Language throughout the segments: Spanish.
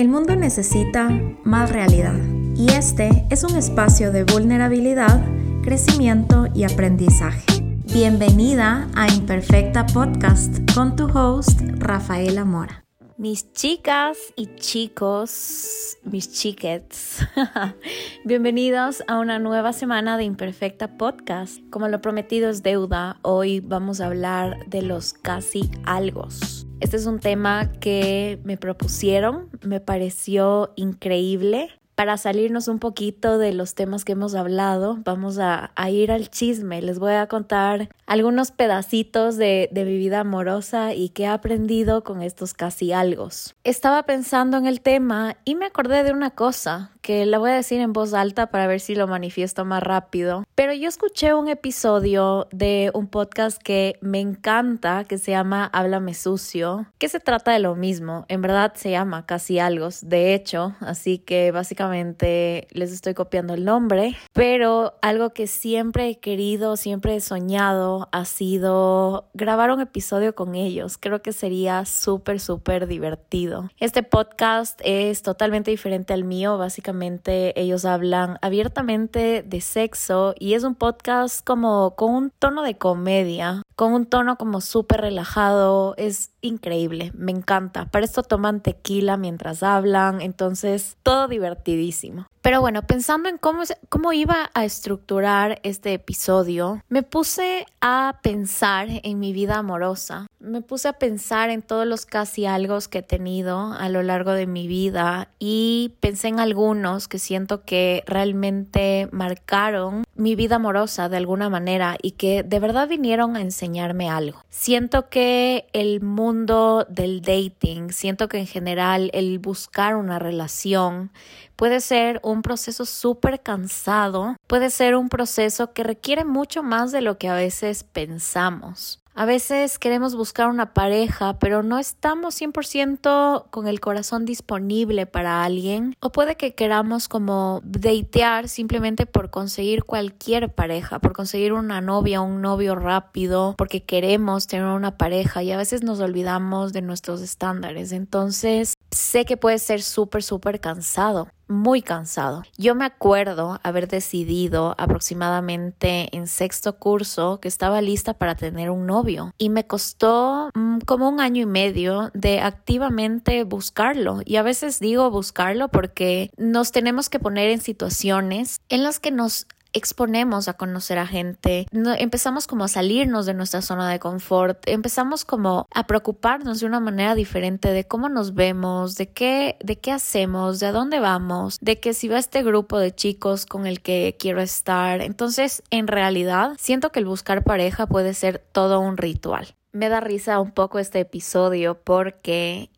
El mundo necesita más realidad y este es un espacio de vulnerabilidad, crecimiento y aprendizaje. Bienvenida a Imperfecta Podcast con tu host Rafaela Mora. Mis chicas y chicos, mis chiquets, bienvenidos a una nueva semana de Imperfecta Podcast. Como lo prometido es deuda, hoy vamos a hablar de los casi algos. Este es un tema que me propusieron, me pareció increíble. Para salirnos un poquito de los temas que hemos hablado, vamos a, ir al chisme. Les voy a contar algunos pedacitos de, de mi vida amorosa y qué he aprendido con estos casi algos. Estaba pensando en el tema y me acordé de una cosa que la voy a decir en voz alta para ver si lo manifiesto más rápido. Pero yo escuché un episodio de un podcast que me encanta, que se llama Háblame Sucio, que se trata de lo mismo. En verdad se llama Casi Algo, de hecho, así que básicamente les estoy copiando el nombre. Pero algo que siempre he querido, siempre he soñado, ha sido grabar un episodio con ellos. Creo que sería súper, súper divertido. Este podcast es totalmente diferente al mío, básicamente ellos hablan abiertamente de sexo y es un podcast como con un tono de comedia, con un tono como súper relajado, es increíble, me encanta. Para esto toman tequila mientras hablan, entonces todo divertidísimo. Pero bueno, pensando en cómo, cómo iba a estructurar este episodio, me puse a pensar en mi vida amorosa. Me puse a pensar en todos los casi algo que he tenido a lo largo de mi vida y pensé en algunos que siento que realmente marcaron mi vida amorosa de alguna manera y que de verdad vinieron a enseñarme algo. Siento que el mundo del dating, siento que en general el buscar una relación puede ser un proceso súper cansado, puede ser un proceso que requiere mucho más de lo que a veces pensamos. A veces queremos buscar una pareja, pero no estamos 100% con el corazón disponible para alguien. O puede que queramos como datear simplemente por conseguir cualquier pareja, por conseguir una novia, un novio rápido, porque queremos tener una pareja y a veces nos olvidamos de nuestros estándares. Entonces, sé que puede ser súper, súper cansado muy cansado. Yo me acuerdo haber decidido aproximadamente en sexto curso que estaba lista para tener un novio y me costó mm, como un año y medio de activamente buscarlo. Y a veces digo buscarlo porque nos tenemos que poner en situaciones en las que nos exponemos a conocer a gente, empezamos como a salirnos de nuestra zona de confort, empezamos como a preocuparnos de una manera diferente de cómo nos vemos, de qué, de qué hacemos, de a dónde vamos, de que si va este grupo de chicos con el que quiero estar. Entonces, en realidad, siento que el buscar pareja puede ser todo un ritual. Me da risa un poco este episodio porque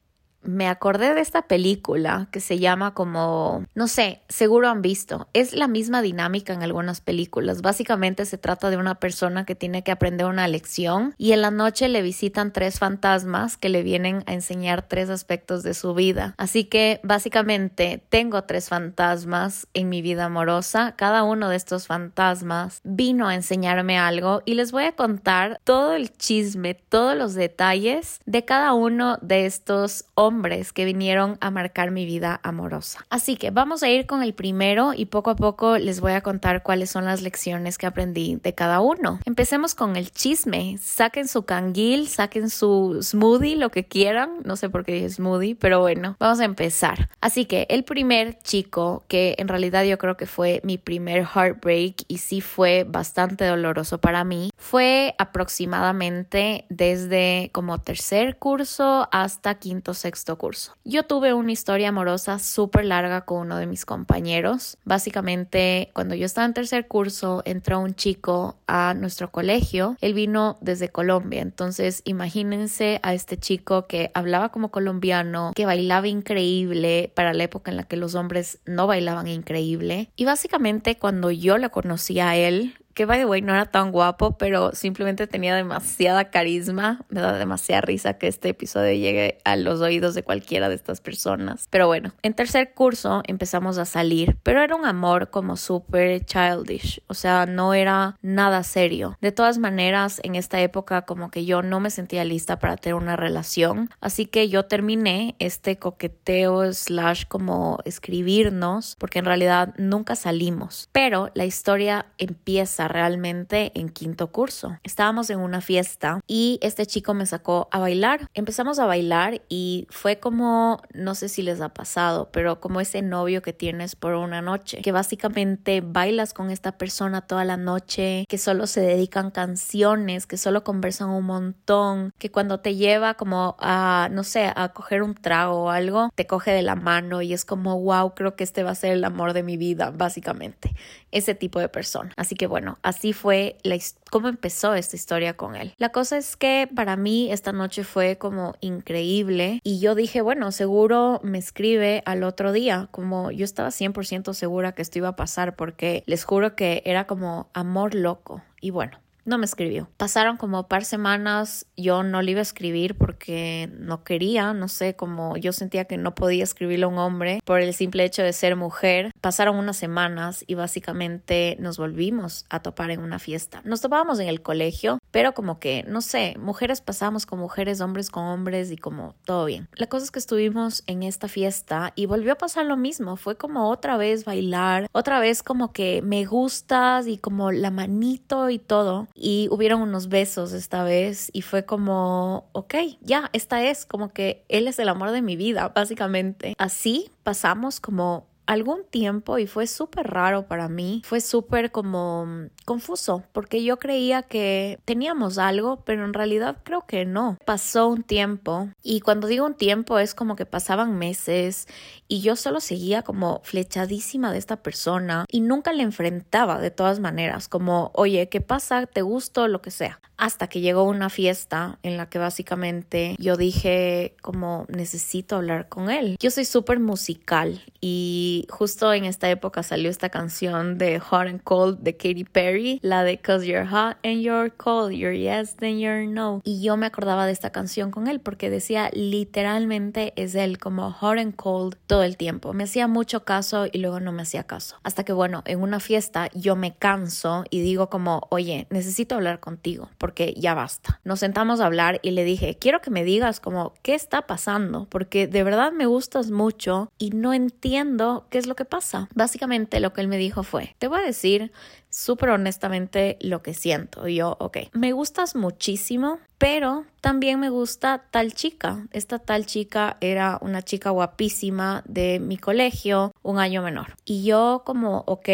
me acordé de esta película que se llama como, no sé, seguro han visto. Es la misma dinámica en algunas películas. Básicamente se trata de una persona que tiene que aprender una lección y en la noche le visitan tres fantasmas que le vienen a enseñar tres aspectos de su vida. Así que básicamente tengo tres fantasmas en mi vida amorosa. Cada uno de estos fantasmas vino a enseñarme algo y les voy a contar todo el chisme, todos los detalles de cada uno de estos hombres que vinieron a marcar mi vida amorosa. Así que vamos a ir con el primero y poco a poco les voy a contar cuáles son las lecciones que aprendí de cada uno. Empecemos con el chisme. Saquen su canguil, saquen su smoothie, lo que quieran. No sé por qué dije smoothie, pero bueno, vamos a empezar. Así que el primer chico, que en realidad yo creo que fue mi primer heartbreak y sí fue bastante doloroso para mí, fue aproximadamente desde como tercer curso hasta quinto sexto curso. Yo tuve una historia amorosa súper larga con uno de mis compañeros. Básicamente, cuando yo estaba en tercer curso, entró un chico a nuestro colegio. Él vino desde Colombia. Entonces, imagínense a este chico que hablaba como colombiano, que bailaba increíble para la época en la que los hombres no bailaban increíble. Y básicamente, cuando yo lo conocí a él, que by the way no era tan guapo, pero simplemente tenía demasiada carisma. Me da demasiada risa que este episodio llegue a los oídos de cualquiera de estas personas. Pero bueno, en tercer curso empezamos a salir, pero era un amor como súper childish, o sea, no era nada serio. De todas maneras, en esta época como que yo no me sentía lista para tener una relación, así que yo terminé este coqueteo slash como escribirnos, porque en realidad nunca salimos. Pero la historia empieza realmente en quinto curso. Estábamos en una fiesta y este chico me sacó a bailar. Empezamos a bailar y fue como, no sé si les ha pasado, pero como ese novio que tienes por una noche, que básicamente bailas con esta persona toda la noche, que solo se dedican canciones, que solo conversan un montón, que cuando te lleva como a, no sé, a coger un trago o algo, te coge de la mano y es como, wow, creo que este va a ser el amor de mi vida, básicamente. Ese tipo de persona. Así que bueno, así fue la, cómo empezó esta historia con él. La cosa es que para mí esta noche fue como increíble y yo dije, bueno, seguro me escribe al otro día, como yo estaba 100% segura que esto iba a pasar porque les juro que era como amor loco. Y bueno, no me escribió. Pasaron como par semanas, yo no le iba a escribir porque no quería, no sé, como yo sentía que no podía escribirle a un hombre por el simple hecho de ser mujer. Pasaron unas semanas y básicamente nos volvimos a topar en una fiesta. Nos topábamos en el colegio, pero como que, no sé, mujeres pasamos con mujeres, hombres con hombres y como todo bien. La cosa es que estuvimos en esta fiesta y volvió a pasar lo mismo. Fue como otra vez bailar, otra vez como que me gustas y como la manito y todo y hubieron unos besos esta vez y fue como, ok, ya, esta es como que él es el amor de mi vida, básicamente. Así pasamos como algún tiempo y fue súper raro para mí, fue súper como mm, confuso porque yo creía que teníamos algo, pero en realidad creo que no. Pasó un tiempo y cuando digo un tiempo es como que pasaban meses y yo solo seguía como flechadísima de esta persona y nunca le enfrentaba de todas maneras, como, oye, ¿qué pasa? ¿Te gusto? Lo que sea. Hasta que llegó una fiesta en la que básicamente yo dije como necesito hablar con él. Yo soy súper musical y justo en esta época salió esta canción de Hot and Cold de Katy Perry, la de Cause You're Hot and You're Cold, You're Yes, then You're No. Y yo me acordaba de esta canción con él porque decía literalmente es él como Hot and Cold todo el tiempo. Me hacía mucho caso y luego no me hacía caso. Hasta que bueno, en una fiesta yo me canso y digo como, oye, necesito hablar contigo porque ya basta. Nos sentamos a hablar y le dije, quiero que me digas como, ¿qué está pasando? Porque de verdad me gustas mucho y no entiendo qué es lo que pasa. Básicamente lo que él me dijo fue, te voy a decir súper honestamente lo que siento. Y yo, ok, me gustas muchísimo, pero también me gusta tal chica. Esta tal chica era una chica guapísima de mi colegio, un año menor. Y yo como, ok,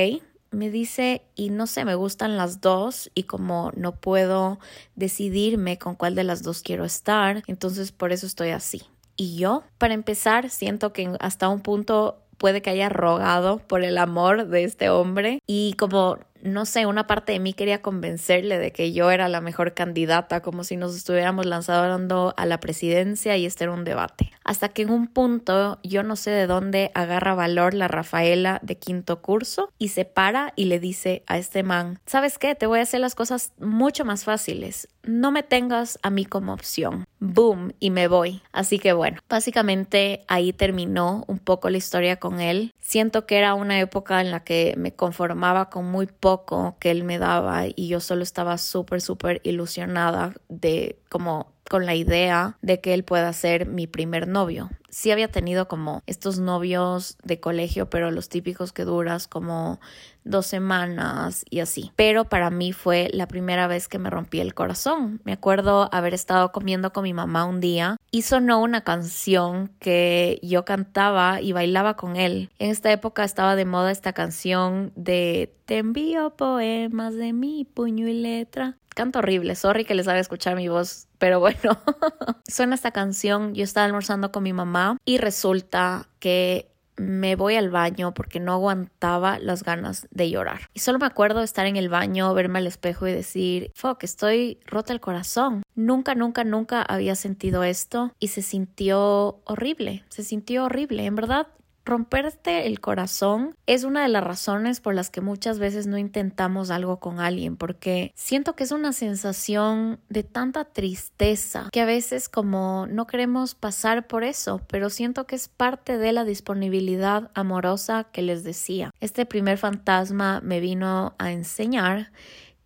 me dice, y no sé, me gustan las dos y como no puedo decidirme con cuál de las dos quiero estar, entonces por eso estoy así. Y yo, para empezar, siento que hasta un punto puede que haya rogado por el amor de este hombre y como no sé, una parte de mí quería convencerle de que yo era la mejor candidata, como si nos estuviéramos lanzando a la presidencia y este era un debate. Hasta que en un punto, yo no sé de dónde agarra valor la Rafaela de quinto curso y se para y le dice a este man, ¿sabes qué? Te voy a hacer las cosas mucho más fáciles. No me tengas a mí como opción. Boom, y me voy. Así que bueno, básicamente ahí terminó un poco la historia con él. Siento que era una época en la que me conformaba con muy poco que él me daba y yo solo estaba súper, súper ilusionada de como con la idea de que él pueda ser mi primer novio. Sí había tenido como estos novios de colegio, pero los típicos que duras como dos semanas y así. Pero para mí fue la primera vez que me rompí el corazón. Me acuerdo haber estado comiendo con mi mamá un día y sonó una canción que yo cantaba y bailaba con él. En esta época estaba de moda esta canción de Te envío poemas de mi puño y letra. Canto horrible, sorry que les haga escuchar mi voz, pero bueno. Suena esta canción, yo estaba almorzando con mi mamá y resulta que me voy al baño porque no aguantaba las ganas de llorar. Y solo me acuerdo estar en el baño, verme al espejo y decir, fuck, estoy rota el corazón. Nunca, nunca, nunca había sentido esto y se sintió horrible, se sintió horrible. En verdad, romperte el corazón es una de las razones por las que muchas veces no intentamos algo con alguien, porque siento que es una sensación de tanta tristeza que a veces como no queremos pasar por eso, pero siento que es parte de la disponibilidad amorosa que les decía. Este primer fantasma me vino a enseñar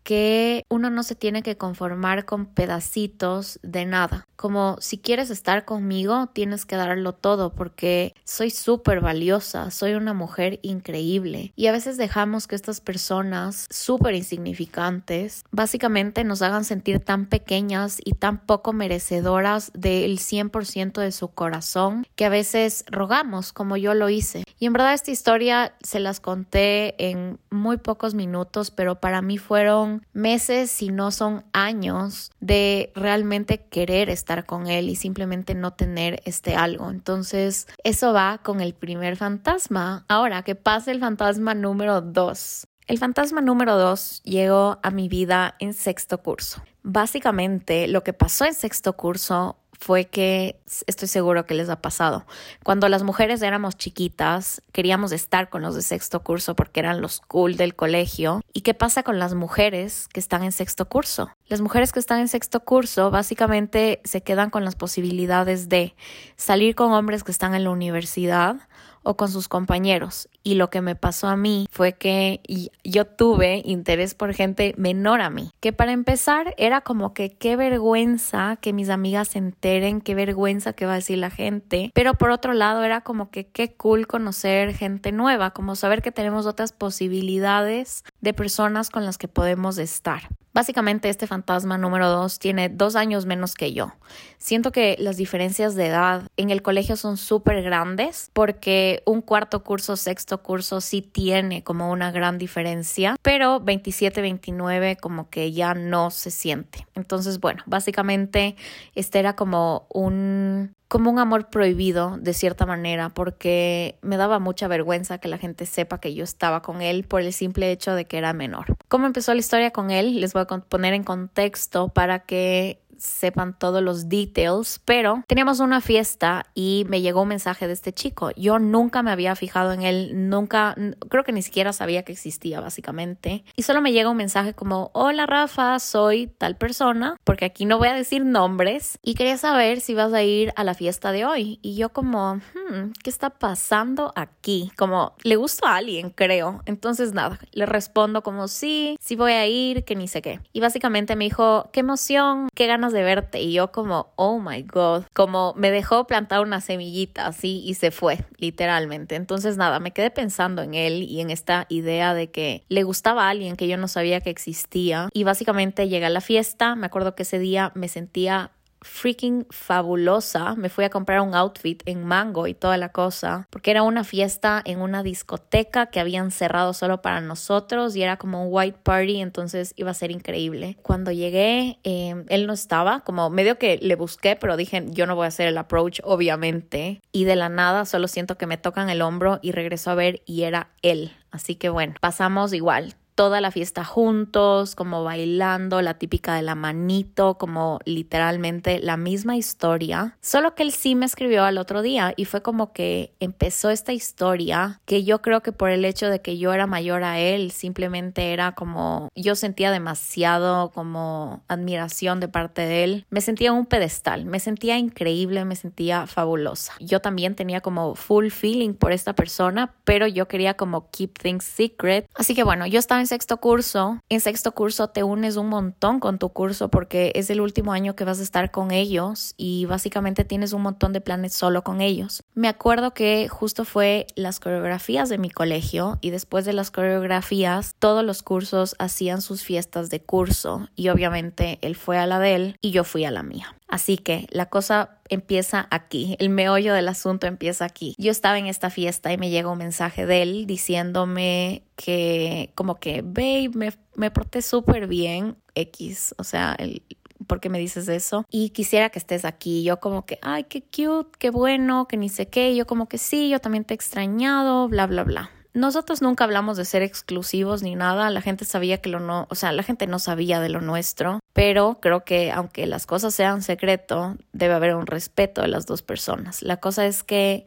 que uno no se tiene que conformar con pedacitos de nada. Como si quieres estar conmigo, tienes que darlo todo porque soy súper valiosa, soy una mujer increíble. Y a veces dejamos que estas personas súper insignificantes básicamente nos hagan sentir tan pequeñas y tan poco merecedoras del 100% de su corazón que a veces rogamos como yo lo hice. Y en verdad esta historia se las conté en muy pocos minutos, pero para mí fueron meses, si no son años, de realmente querer estar con él y simplemente no tener este algo. Entonces, eso va con el primer fantasma. Ahora, que pase el fantasma número dos. El fantasma número dos llegó a mi vida en sexto curso. Básicamente, lo que pasó en sexto curso fue que estoy seguro que les ha pasado. Cuando las mujeres éramos chiquitas, queríamos estar con los de sexto curso porque eran los cool del colegio. ¿Y qué pasa con las mujeres que están en sexto curso? Las mujeres que están en sexto curso básicamente se quedan con las posibilidades de salir con hombres que están en la universidad o con sus compañeros. Y lo que me pasó a mí fue que yo tuve interés por gente menor a mí, que para empezar era como que qué vergüenza que mis amigas se enteren, qué vergüenza que va a decir la gente, pero por otro lado era como que qué cool conocer gente nueva, como saber que tenemos otras posibilidades de personas con las que podemos estar. Básicamente este fantasma número dos tiene dos años menos que yo. Siento que las diferencias de edad en el colegio son súper grandes porque un cuarto curso, sexto curso sí tiene como una gran diferencia, pero 27, 29 como que ya no se siente. Entonces, bueno, básicamente este era como un como un amor prohibido de cierta manera porque me daba mucha vergüenza que la gente sepa que yo estaba con él por el simple hecho de que era menor. ¿Cómo empezó la historia con él? Les voy a poner en contexto para que sepan todos los details, pero teníamos una fiesta y me llegó un mensaje de este chico. Yo nunca me había fijado en él, nunca, creo que ni siquiera sabía que existía básicamente. Y solo me llega un mensaje como, hola Rafa, soy tal persona, porque aquí no voy a decir nombres, y quería saber si vas a ir a la fiesta de hoy. Y yo como, hmm, ¿qué está pasando aquí? Como, le gusta a alguien, creo. Entonces nada, le respondo como, sí, sí voy a ir, que ni sé qué. Y básicamente me dijo, qué emoción, qué ganas de verte. Y yo como, oh my God, como me dejó plantar una semillita así y se fue, literalmente. Entonces nada, me quedé pensando en él y en esta idea de que le gustaba a alguien que yo no sabía que existía. Y básicamente llegué a la fiesta, me acuerdo que ese día me sentía freaking fabulosa. Me fui a comprar un outfit en Mango y toda la cosa, porque era una fiesta en una discoteca que habían cerrado solo para nosotros y era como un white party, entonces iba a ser increíble. Cuando llegué, em, él no estaba, como medio que le busqué, pero dije, yo no voy a hacer el approach, obviamente. Y de la nada solo siento que me tocan el hombro y regreso a ver y era él. Así que bueno, pasamos igual toda la fiesta juntos, como bailando, la típica de la manito, como literalmente la misma historia. Solo que él sí me escribió al otro día y fue como que empezó esta historia que yo creo que por el hecho de que yo era mayor a él, simplemente era como yo sentía demasiado como admiración de parte de él. Me sentía en un pedestal, me sentía increíble, me sentía fabulosa. Yo también tenía como full feeling por esta persona, pero yo quería como keep things secret. Así que bueno, yo estaba en sexto curso, en sexto curso te unes un montón con tu curso porque es el último año que vas a estar con ellos y básicamente tienes un montón de planes solo con ellos. Me acuerdo que justo fue las coreografías de mi colegio y después de las coreografías todos los cursos hacían sus fiestas de curso y obviamente él fue a la de él y yo fui a la mía. Así que la cosa empieza aquí, el meollo del asunto empieza aquí. Yo estaba en esta fiesta y me llega un mensaje de él diciéndome que como que, babe, me, me porté súper bien, X, o sea, el, ¿por qué me dices eso? Y quisiera que estés aquí. Yo como que, ay, qué cute, qué bueno, que ni sé qué. Yo como que sí, yo también te he extrañado, bla, bla, bla. Nosotros nunca hablamos de ser exclusivos ni nada, la gente sabía que lo no, o sea, la gente no sabía de lo nuestro, pero creo que aunque las cosas sean secreto, debe haber un respeto de las dos personas. La cosa es que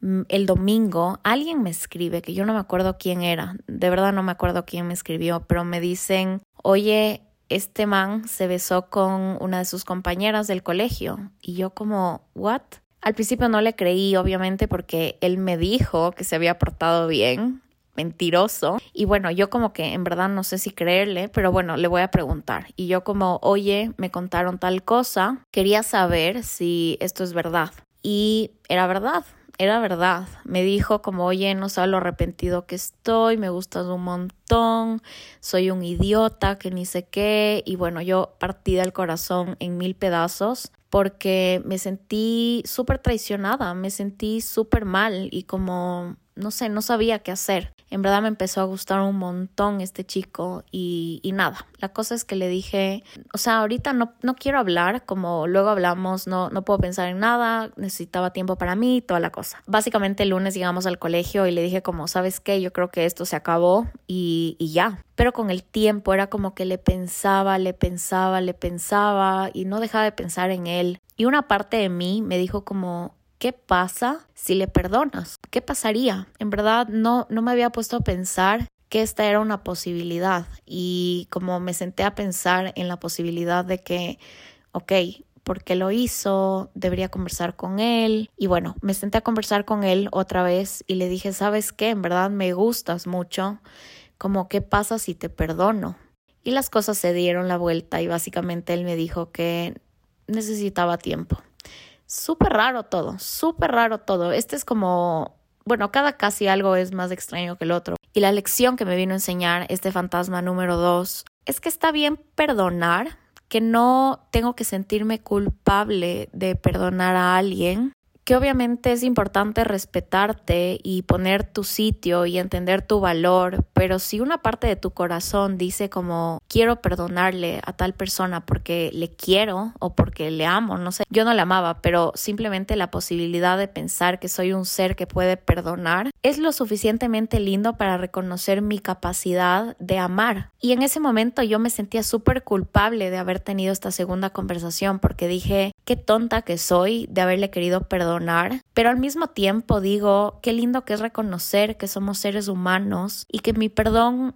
mm, el domingo alguien me escribe, que yo no me acuerdo quién era, de verdad no me acuerdo quién me escribió, pero me dicen, oye, este man se besó con una de sus compañeras del colegio. Y yo como, ¿what? Al principio no le creí, obviamente, porque él me dijo que se había portado bien, mentiroso. Y bueno, yo como que en verdad no sé si creerle, pero bueno, le voy a preguntar. Y yo como, oye, me contaron tal cosa, quería saber si esto es verdad. Y era verdad era verdad. Me dijo como, oye, no sabes lo arrepentido que estoy, me gustas un montón, soy un idiota, que ni sé qué. Y bueno, yo partí del corazón en mil pedazos porque me sentí súper traicionada, me sentí súper mal y como, no sé, no sabía qué hacer. En verdad me empezó a gustar un montón este chico y, nada, la cosa es que le dije, o sea, ahorita no, no quiero hablar, como luego hablamos, no, no puedo pensar en nada, necesitaba tiempo para mí, toda la cosa. Básicamente el lunes llegamos al colegio y le dije como, ¿sabes qué? Yo creo que esto se acabó y, y ya. Pero con el tiempo era como que le pensaba, le pensaba, le pensaba y no dejaba de pensar en él. Y una parte de mí me dijo como, ¿qué pasa si le perdonas? ¿Qué pasaría? En verdad no, no me había puesto a pensar que esta era una posibilidad y como me senté a pensar en la posibilidad de que, ok, ¿por qué lo hizo? Debería conversar con él. Y bueno, me senté a conversar con él otra vez y le dije, ¿sabes qué? En verdad me gustas mucho. Como, ¿qué pasa si te perdono? Y las cosas se dieron la vuelta y básicamente él me dijo que necesitaba tiempo súper raro todo, súper raro todo. Este es como, bueno, cada casi algo es más extraño que el otro. Y la lección que me vino a enseñar este fantasma número dos es que está bien perdonar, que no tengo que sentirme culpable de perdonar a alguien, que obviamente es importante respetarte y poner tu sitio y entender tu valor, pero si una parte de tu corazón dice como quiero perdonarle a tal persona porque le quiero o porque le amo, no sé, yo no le amaba, pero simplemente la posibilidad de pensar que soy un ser que puede perdonar es lo suficientemente lindo para reconocer mi capacidad de amar. Y en ese momento yo me sentía súper culpable de haber tenido esta segunda conversación porque dije, qué tonta que soy de haberle querido perdonar, pero al mismo tiempo digo, qué lindo que es reconocer que somos seres humanos y que mi perdón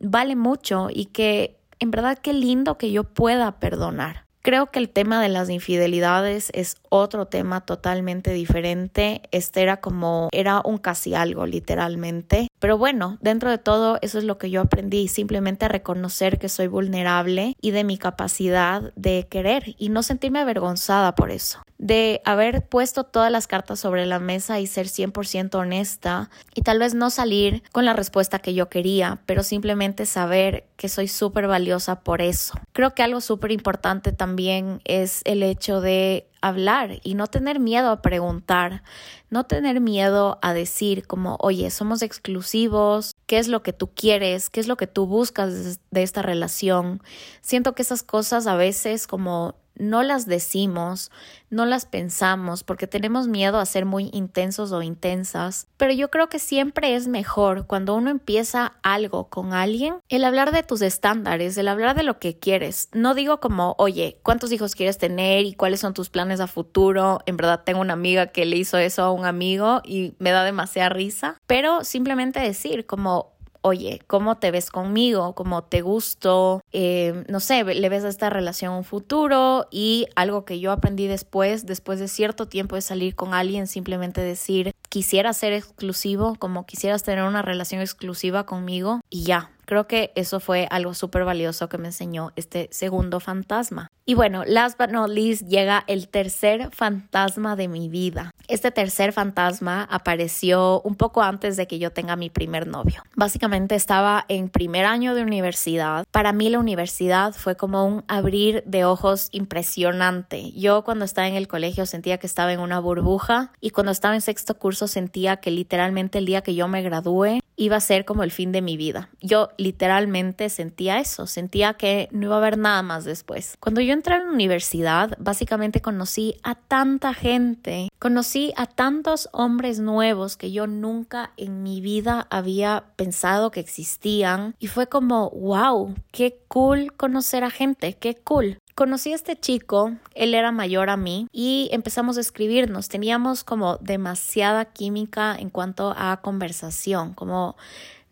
vale mucho y que en verdad qué lindo que yo pueda perdonar. Creo que el tema de las infidelidades es otro tema totalmente diferente. Este era como, era un casi algo literalmente. Pero bueno, dentro de todo eso es lo que yo aprendí, simplemente a reconocer que soy vulnerable y de mi capacidad de querer y no sentirme avergonzada por eso de haber puesto todas las cartas sobre la mesa y ser 100% honesta y tal vez no salir con la respuesta que yo quería, pero simplemente saber que soy súper valiosa por eso. Creo que algo súper importante también es el hecho de hablar y no tener miedo a preguntar, no tener miedo a decir como, oye, somos exclusivos, ¿qué es lo que tú quieres? ¿Qué es lo que tú buscas de esta relación? Siento que esas cosas a veces como no las decimos, no las pensamos porque tenemos miedo a ser muy intensos o intensas, pero yo creo que siempre es mejor cuando uno empieza algo con alguien, el hablar de tus estándares, el hablar de lo que quieres. No digo como, oye, ¿cuántos hijos quieres tener y cuáles son tus planes a futuro? En verdad tengo una amiga que le hizo eso a un amigo y me da demasiada risa, pero simplemente decir como, oye, ¿cómo te ves conmigo? ¿Cómo te gusto? Eh, no sé, le ves a esta relación un futuro y algo que yo aprendí después, después de cierto tiempo de salir con alguien, simplemente decir, quisiera ser exclusivo, como quisieras tener una relación exclusiva conmigo y ya, Creo que eso fue algo súper valioso que me enseñó este segundo fantasma. Y bueno, last but not least llega el tercer fantasma de mi vida. Este tercer fantasma apareció un poco antes de que yo tenga mi primer novio. Básicamente estaba en primer año de universidad. Para mí la universidad fue como un abrir de ojos impresionante. Yo cuando estaba en el colegio sentía que estaba en una burbuja y cuando estaba en sexto curso sentía que literalmente el día que yo me gradué iba a ser como el fin de mi vida. Yo literalmente sentía eso, sentía que no iba a haber nada más después. Cuando yo entré a la universidad, básicamente conocí a tanta gente, conocí a tantos hombres nuevos que yo nunca en mi vida había pensado que existían y fue como, wow, qué cool conocer a gente, qué cool. Conocí a este chico, él era mayor a mí y empezamos a escribirnos. Teníamos como demasiada química en cuanto a conversación, como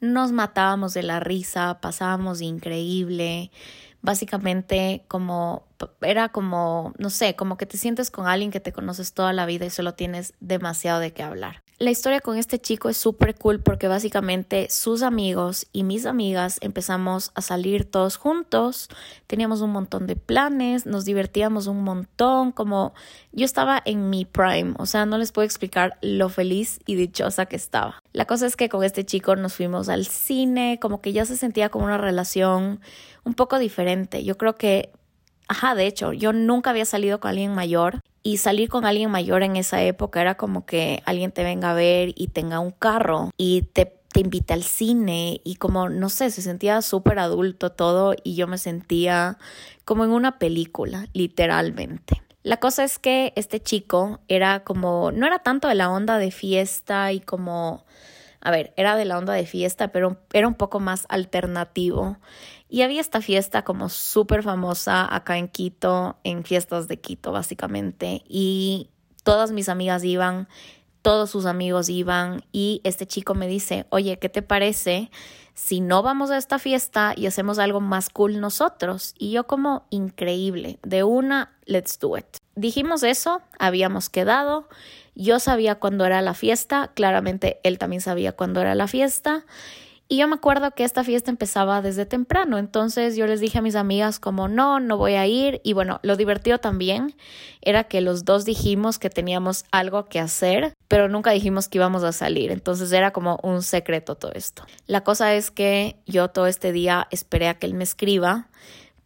nos matábamos de la risa, pasábamos increíble. Básicamente como era como, no sé, como que te sientes con alguien que te conoces toda la vida y solo tienes demasiado de qué hablar. La historia con este chico es súper cool porque básicamente sus amigos y mis amigas empezamos a salir todos juntos, teníamos un montón de planes, nos divertíamos un montón, como yo estaba en mi prime, o sea, no les puedo explicar lo feliz y dichosa que estaba. La cosa es que con este chico nos fuimos al cine, como que ya se sentía como una relación un poco diferente. Yo creo que Ajá, de hecho, yo nunca había salido con alguien mayor y salir con alguien mayor en esa época era como que alguien te venga a ver y tenga un carro y te, te invita al cine y como, no sé, se sentía súper adulto todo y yo me sentía como en una película, literalmente. La cosa es que este chico era como, no era tanto de la onda de fiesta y como, a ver, era de la onda de fiesta, pero era un poco más alternativo. Y había esta fiesta como súper famosa acá en Quito, en fiestas de Quito básicamente. Y todas mis amigas iban, todos sus amigos iban y este chico me dice, oye, ¿qué te parece si no vamos a esta fiesta y hacemos algo más cool nosotros? Y yo como increíble, de una, let's do it. Dijimos eso, habíamos quedado, yo sabía cuándo era la fiesta, claramente él también sabía cuándo era la fiesta y yo me acuerdo que esta fiesta empezaba desde temprano, entonces yo les dije a mis amigas como no, no voy a ir. Y bueno, lo divertido también era que los dos dijimos que teníamos algo que hacer, pero nunca dijimos que íbamos a salir, entonces era como un secreto todo esto. La cosa es que yo todo este día esperé a que él me escriba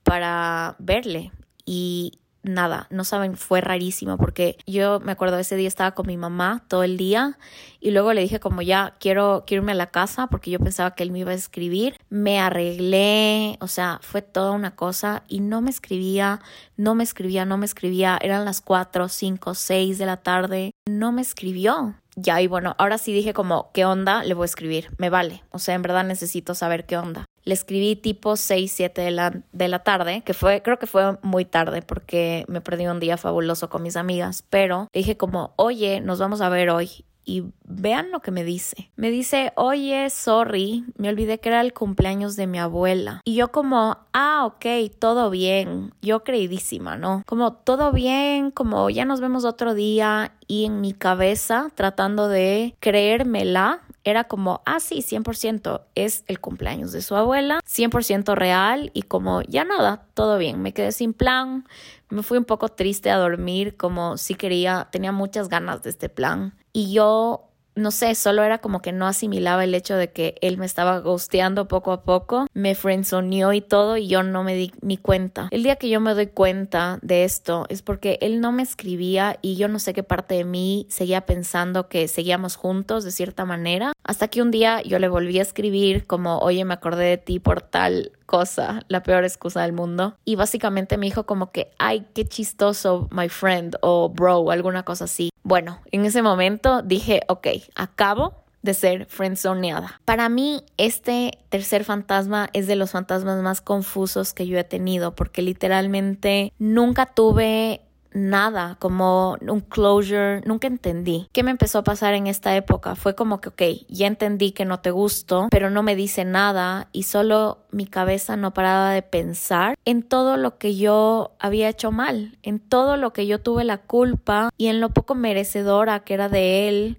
para verle y nada, no saben, fue rarísimo porque yo me acuerdo ese día estaba con mi mamá todo el día y luego le dije como ya quiero, quiero irme a la casa porque yo pensaba que él me iba a escribir, me arreglé, o sea, fue toda una cosa y no me escribía, no me escribía, no me escribía, eran las 4, 5, 6 de la tarde, no me escribió ya, y bueno, ahora sí dije como, ¿qué onda? Le voy a escribir, me vale, o sea, en verdad necesito saber qué onda. Le escribí tipo 6, 7 de la, de la tarde, que fue, creo que fue muy tarde porque me perdí un día fabuloso con mis amigas, pero dije como, oye, nos vamos a ver hoy y vean lo que me dice. Me dice, oye, sorry, me olvidé que era el cumpleaños de mi abuela. Y yo como, ah, ok, todo bien. Yo creidísima, ¿no? Como, todo bien, como ya nos vemos otro día. Y en mi cabeza, tratando de creérmela, era como, ah, sí, 100% es el cumpleaños de su abuela, 100% real y como ya nada, todo bien, me quedé sin plan, me fui un poco triste a dormir, como si quería, tenía muchas ganas de este plan y yo no sé, solo era como que no asimilaba el hecho de que él me estaba ghosteando poco a poco, me friendzoneó y todo y yo no me di ni cuenta. El día que yo me doy cuenta de esto es porque él no me escribía y yo no sé qué parte de mí seguía pensando que seguíamos juntos de cierta manera, hasta que un día yo le volví a escribir como, oye, me acordé de ti por tal cosa, la peor excusa del mundo. Y básicamente me dijo como que, ay, qué chistoso, my friend, o bro, o alguna cosa así. Bueno, en ese momento dije, ok, acabo de ser friendzoneada. Para mí, este tercer fantasma es de los fantasmas más confusos que yo he tenido, porque literalmente nunca tuve nada, como un closure, nunca entendí. ¿Qué me empezó a pasar en esta época? Fue como que, ok, ya entendí que no te gusto, pero no me dice nada y solo mi cabeza no paraba de pensar en todo lo que yo había hecho mal, en todo lo que yo tuve la culpa y en lo poco merecedora que era de él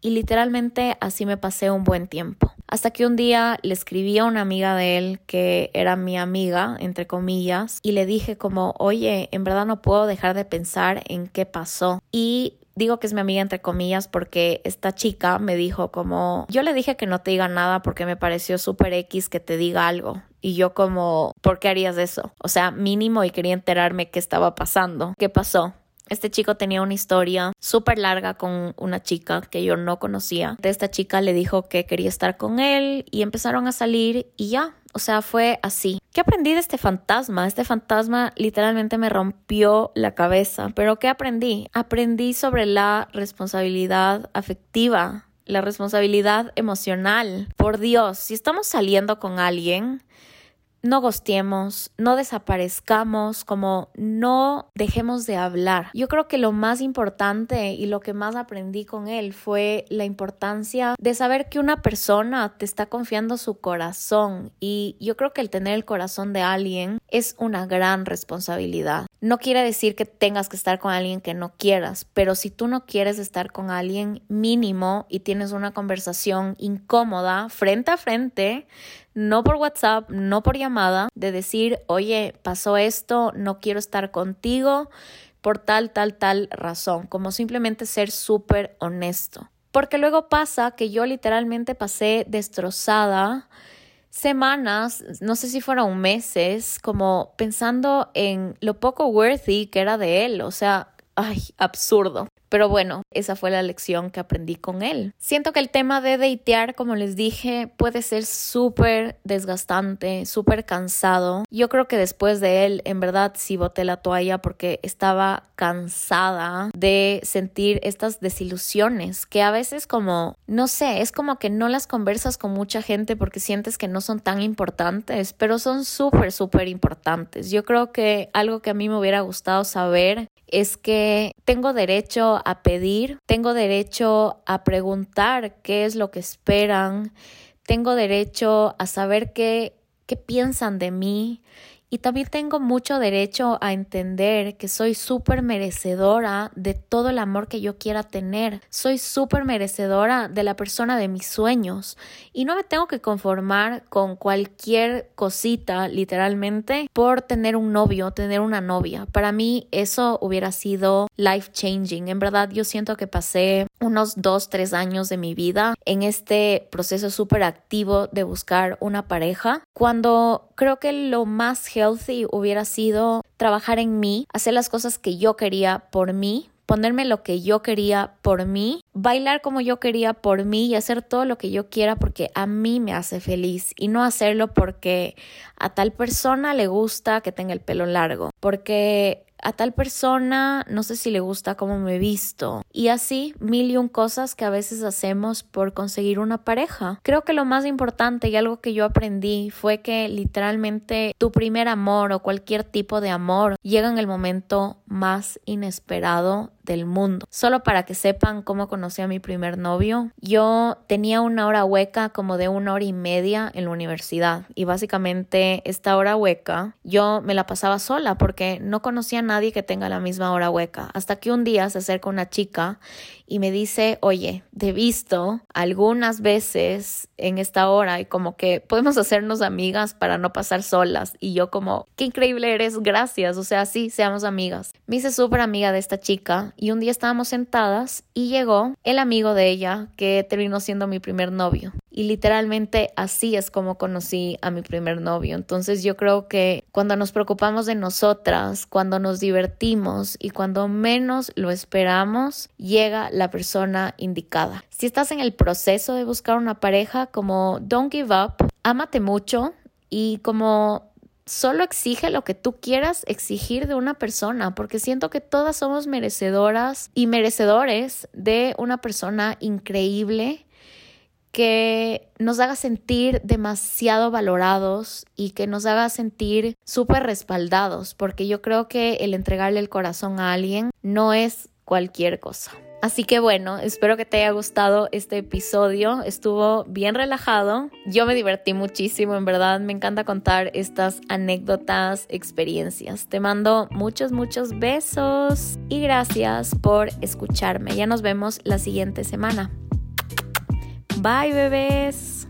y literalmente así me pasé un buen tiempo. Hasta que un día le escribí a una amiga de él que era mi amiga, entre comillas, y le dije como, oye, en verdad no puedo dejar de pensar en qué pasó. Y digo que es mi amiga entre comillas porque esta chica me dijo como, yo le dije que no te diga nada porque me pareció súper X que te diga algo. Y yo como, ¿por qué harías eso? O sea, mínimo y quería enterarme qué estaba pasando. ¿Qué pasó? Este chico tenía una historia súper larga con una chica que yo no conocía. Esta chica le dijo que quería estar con él y empezaron a salir y ya, o sea, fue así. ¿Qué aprendí de este fantasma? Este fantasma literalmente me rompió la cabeza. Pero ¿qué aprendí? Aprendí sobre la responsabilidad afectiva, la responsabilidad emocional. Por Dios, si estamos saliendo con alguien, no gosteemos, no desaparezcamos, como no dejemos de hablar. Yo creo que lo más importante y lo que más aprendí con él fue la importancia de saber que una persona te está confiando su corazón y yo creo que el tener el corazón de alguien es una gran responsabilidad. No quiere decir que tengas que estar con alguien que no quieras, pero si tú no quieres estar con alguien mínimo y tienes una conversación incómoda frente a frente, no por WhatsApp, no por llamada, de decir, oye, pasó esto, no quiero estar contigo por tal, tal, tal razón, como simplemente ser súper honesto. Porque luego pasa que yo literalmente pasé destrozada semanas, no sé si fueron meses, como pensando en lo poco worthy que era de él, o sea, ay, absurdo. Pero bueno, esa fue la lección que aprendí con él. Siento que el tema de datear, como les dije, puede ser súper desgastante, súper cansado. Yo creo que después de él, en verdad, sí boté la toalla porque estaba cansada de sentir estas desilusiones que a veces como, no sé, es como que no las conversas con mucha gente porque sientes que no son tan importantes, pero son súper, súper importantes. Yo creo que algo que a mí me hubiera gustado saber es que tengo derecho a tengo derecho a preguntar qué es lo que esperan, tengo derecho a saber qué, qué piensan de mí y también tengo mucho derecho a entender que soy súper merecedora de todo el amor que yo quiera tener. Soy súper merecedora de la persona de mis sueños. Y no me tengo que conformar con cualquier cosita, literalmente, por tener un novio, tener una novia. Para mí eso hubiera sido life changing. En verdad yo siento que pasé unos dos, tres años de mi vida en este proceso súper activo de buscar una pareja. Cuando creo que lo más healthy hubiera sido trabajar en mí, hacer las cosas que yo quería por mí, ponerme lo que yo quería por mí, bailar como yo quería por mí y hacer todo lo que yo quiera porque a mí me hace feliz y no hacerlo porque a tal persona le gusta que tenga el pelo largo, porque a tal persona no sé si le gusta cómo me he visto y así mil y un cosas que a veces hacemos por conseguir una pareja. Creo que lo más importante y algo que yo aprendí fue que literalmente tu primer amor o cualquier tipo de amor llega en el momento más inesperado del mundo. Solo para que sepan cómo conocí a mi primer novio, yo tenía una hora hueca como de una hora y media en la universidad y básicamente esta hora hueca yo me la pasaba sola porque no conocía a nadie que tenga la misma hora hueca. Hasta que un día se acerca una chica y me dice, oye, te he visto algunas veces en esta hora y como que podemos hacernos amigas para no pasar solas. Y yo como, qué increíble eres, gracias. O sea, sí, seamos amigas. Me hice súper amiga de esta chica y un día estábamos sentadas y llegó el amigo de ella que terminó siendo mi primer novio. Y literalmente así es como conocí a mi primer novio. Entonces yo creo que cuando nos preocupamos de nosotras, cuando nos divertimos y cuando menos lo esperamos, llega la persona indicada. Si estás en el proceso de buscar una pareja, como don't give up, ámate mucho y como solo exige lo que tú quieras exigir de una persona, porque siento que todas somos merecedoras y merecedores de una persona increíble que nos haga sentir demasiado valorados y que nos haga sentir súper respaldados, porque yo creo que el entregarle el corazón a alguien no es cualquier cosa. Así que bueno, espero que te haya gustado este episodio. Estuvo bien relajado. Yo me divertí muchísimo, en verdad. Me encanta contar estas anécdotas, experiencias. Te mando muchos, muchos besos y gracias por escucharme. Ya nos vemos la siguiente semana. Bye, bebés.